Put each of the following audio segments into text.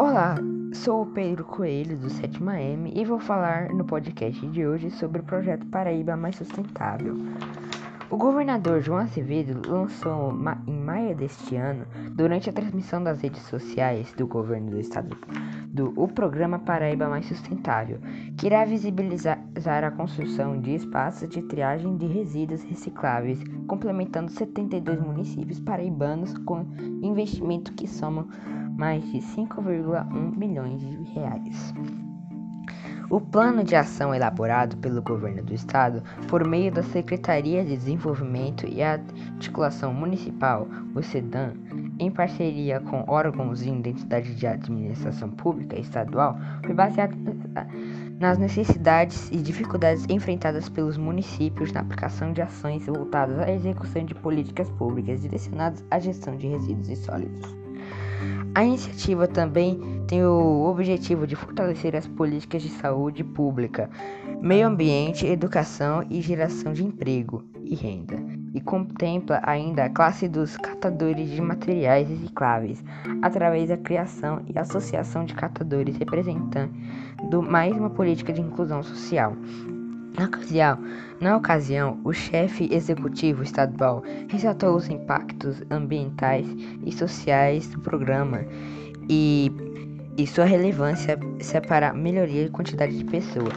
Olá, sou o Pedro Coelho do 7M e vou falar no podcast de hoje sobre o projeto Paraíba Mais Sustentável. O governador João Azevedo lançou em maio deste ano, durante a transmissão das redes sociais do governo do estado, do, o programa Paraíba Mais Sustentável, que irá visibilizar a construção de espaços de triagem de resíduos recicláveis, complementando 72 municípios paraibanos com investimento que somam mais de 5,1 milhões de reais. O plano de ação elaborado pelo governo do estado por meio da Secretaria de Desenvolvimento e Articulação Municipal, o SEDAM, em parceria com órgãos de identidade de administração pública estadual, foi baseado nas necessidades e dificuldades enfrentadas pelos municípios na aplicação de ações voltadas à execução de políticas públicas direcionadas à gestão de resíduos e sólidos. A iniciativa também tem o objetivo de fortalecer as políticas de saúde pública, meio ambiente, educação e geração de emprego e renda, e contempla ainda a classe dos catadores de materiais recicláveis, através da criação e associação de catadores representando mais uma política de inclusão social. Na ocasião, na ocasião, o chefe executivo estadual ressaltou os impactos ambientais e sociais do programa e, e sua relevância para melhoria de quantidade de pessoas.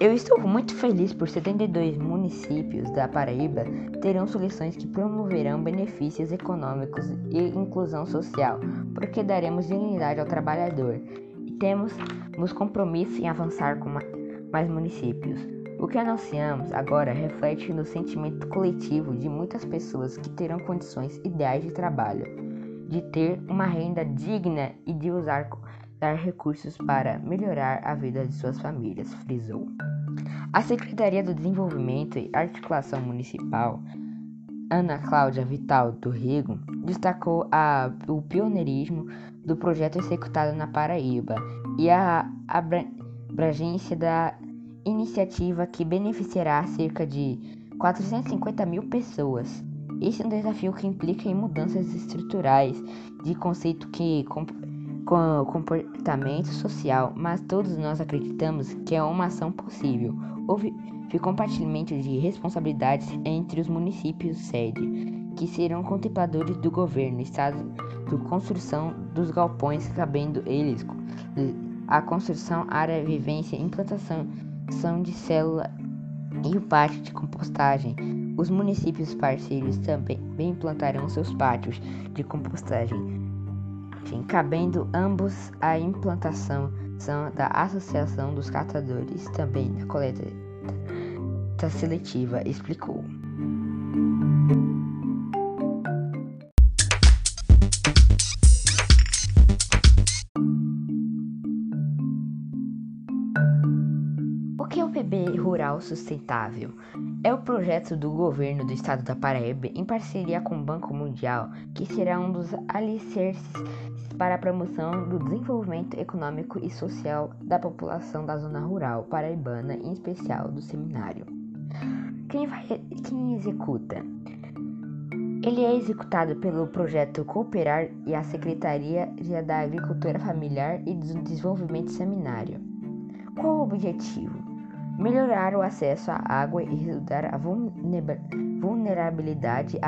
Eu estou muito feliz por 72 municípios da Paraíba terão soluções que promoverão benefícios econômicos e inclusão social, porque daremos dignidade ao trabalhador e temos nos compromisso em avançar com mais municípios. O que anunciamos agora reflete no sentimento coletivo de muitas pessoas que terão condições ideais de trabalho, de ter uma renda digna e de usar recursos para melhorar a vida de suas famílias, frisou. A Secretaria do Desenvolvimento e Articulação Municipal, Ana Cláudia Vital do Rego, destacou a, o pioneirismo do projeto executado na Paraíba e a abrangência da iniciativa que beneficiará cerca de 450 mil pessoas. Esse é um desafio que implica em mudanças estruturais de conceito que com, com comportamento social, mas todos nós acreditamos que é uma ação possível. Houve compartilhamento de responsabilidades entre os municípios sede, que serão contempladores do governo, estado de construção dos galpões, cabendo eles a construção, área, vivência, implantação são de célula e o pátio de compostagem. Os municípios parceiros também implantarão seus pátios de compostagem, cabendo ambos a implantação da Associação dos Catadores, também da coleta seletiva, explicou. PB Rural Sustentável? É o projeto do governo do estado da Paraíba em parceria com o Banco Mundial, que será um dos alicerces para a promoção do desenvolvimento econômico e social da população da zona rural paraibana, em especial do seminário. Quem, vai, quem executa? Ele é executado pelo projeto Cooperar e a Secretaria da Agricultura Familiar e do Desenvolvimento Seminário. Qual o objetivo? Melhorar o acesso à água e reduzir a vulnerabilidade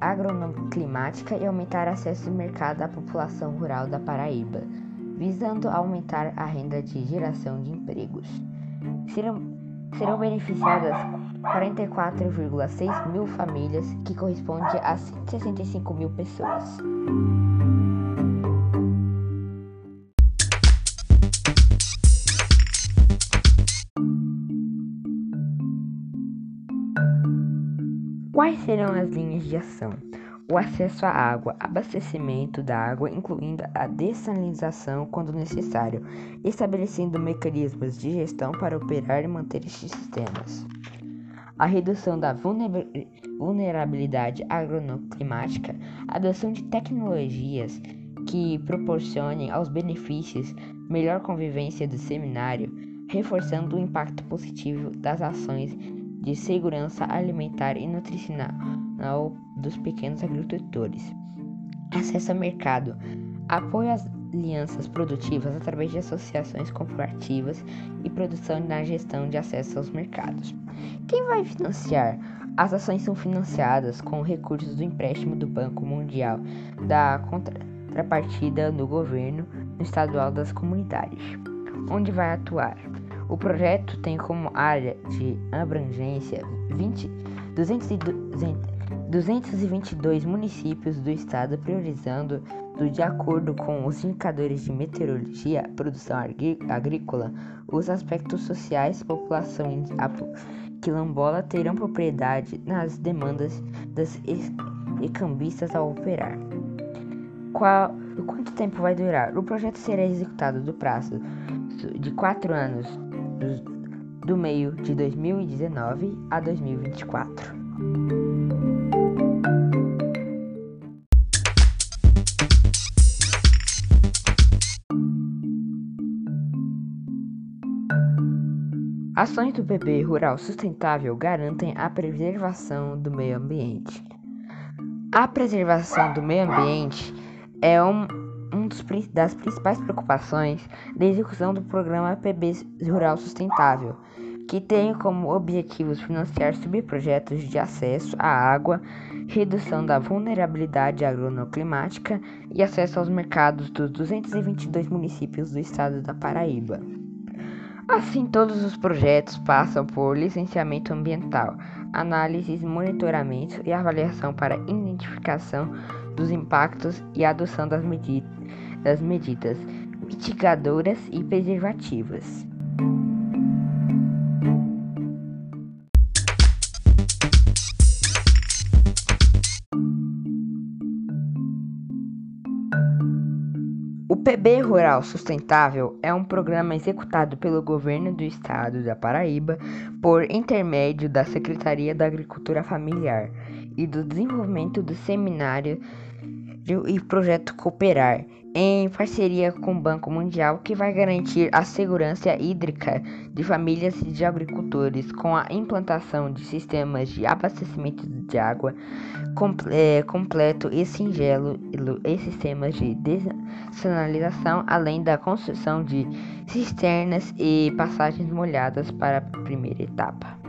agronoclimática e aumentar acesso ao mercado da população rural da Paraíba, visando aumentar a renda de geração de empregos. Serão, serão beneficiadas 44,6 mil famílias, que corresponde a 165 mil pessoas. Quais serão as linhas de ação? O acesso à água, abastecimento da água, incluindo a dessalinização quando necessário, estabelecendo mecanismos de gestão para operar e manter estes sistemas. A redução da vulnerabilidade agronoclimática, a adoção de tecnologias que proporcionem aos benefícios melhor convivência do seminário, reforçando o impacto positivo das ações de segurança alimentar e nutricional dos pequenos agricultores, acesso ao mercado, apoio às alianças produtivas através de associações cooperativas e produção na gestão de acesso aos mercados. Quem vai financiar? As ações são financiadas com recursos do empréstimo do Banco Mundial, da contrapartida do governo estadual das comunidades, onde vai atuar. O projeto tem como área de abrangência 20, 200 222 municípios do estado, priorizando de acordo com os indicadores de meteorologia, produção agrícola, os aspectos sociais, população quilombola terão propriedade nas demandas das recambistas ao operar. Qual, quanto tempo vai durar? O projeto será executado do prazo de quatro anos, do, do meio de 2019 a 2024. Ações do bebê rural sustentável garantem a preservação do meio ambiente. A preservação do meio ambiente é um, um dos, das principais preocupações da execução do programa PB Rural Sustentável, que tem como objetivos financiar subprojetos de acesso à água, redução da vulnerabilidade agronoclimática e acesso aos mercados dos 222 municípios do estado da Paraíba. Assim, todos os projetos passam por licenciamento ambiental, análise, monitoramento e avaliação para identificação dos impactos e adoção das, medi das medidas mitigadoras e preservativas. PB Rural Sustentável é um programa executado pelo governo do estado da Paraíba por intermédio da Secretaria da Agricultura Familiar e do Desenvolvimento do Seminário e Projeto Cooperar, em parceria com o Banco Mundial, que vai garantir a segurança hídrica de famílias de agricultores com a implantação de sistemas de abastecimento de água é, completo e singelo e sistemas de desanalização, além da construção de cisternas e passagens molhadas para a primeira etapa.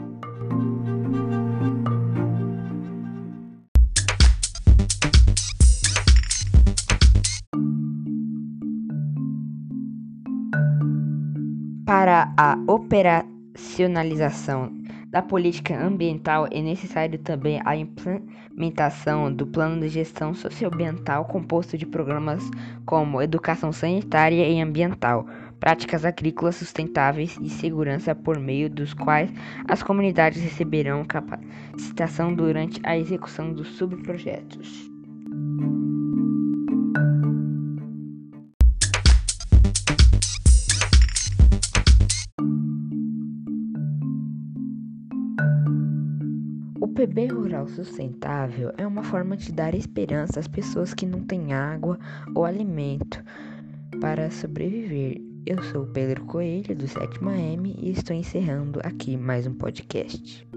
Para a operacionalização da política ambiental é necessário também a implementação do plano de gestão socioambiental composto de programas como educação sanitária e ambiental, práticas agrícolas sustentáveis e segurança por meio dos quais as comunidades receberão capacitação durante a execução dos subprojetos. Sustentável é uma forma de dar esperança às pessoas que não têm água ou alimento para sobreviver. Eu sou Pedro Coelho, do 7 M, e estou encerrando aqui mais um podcast.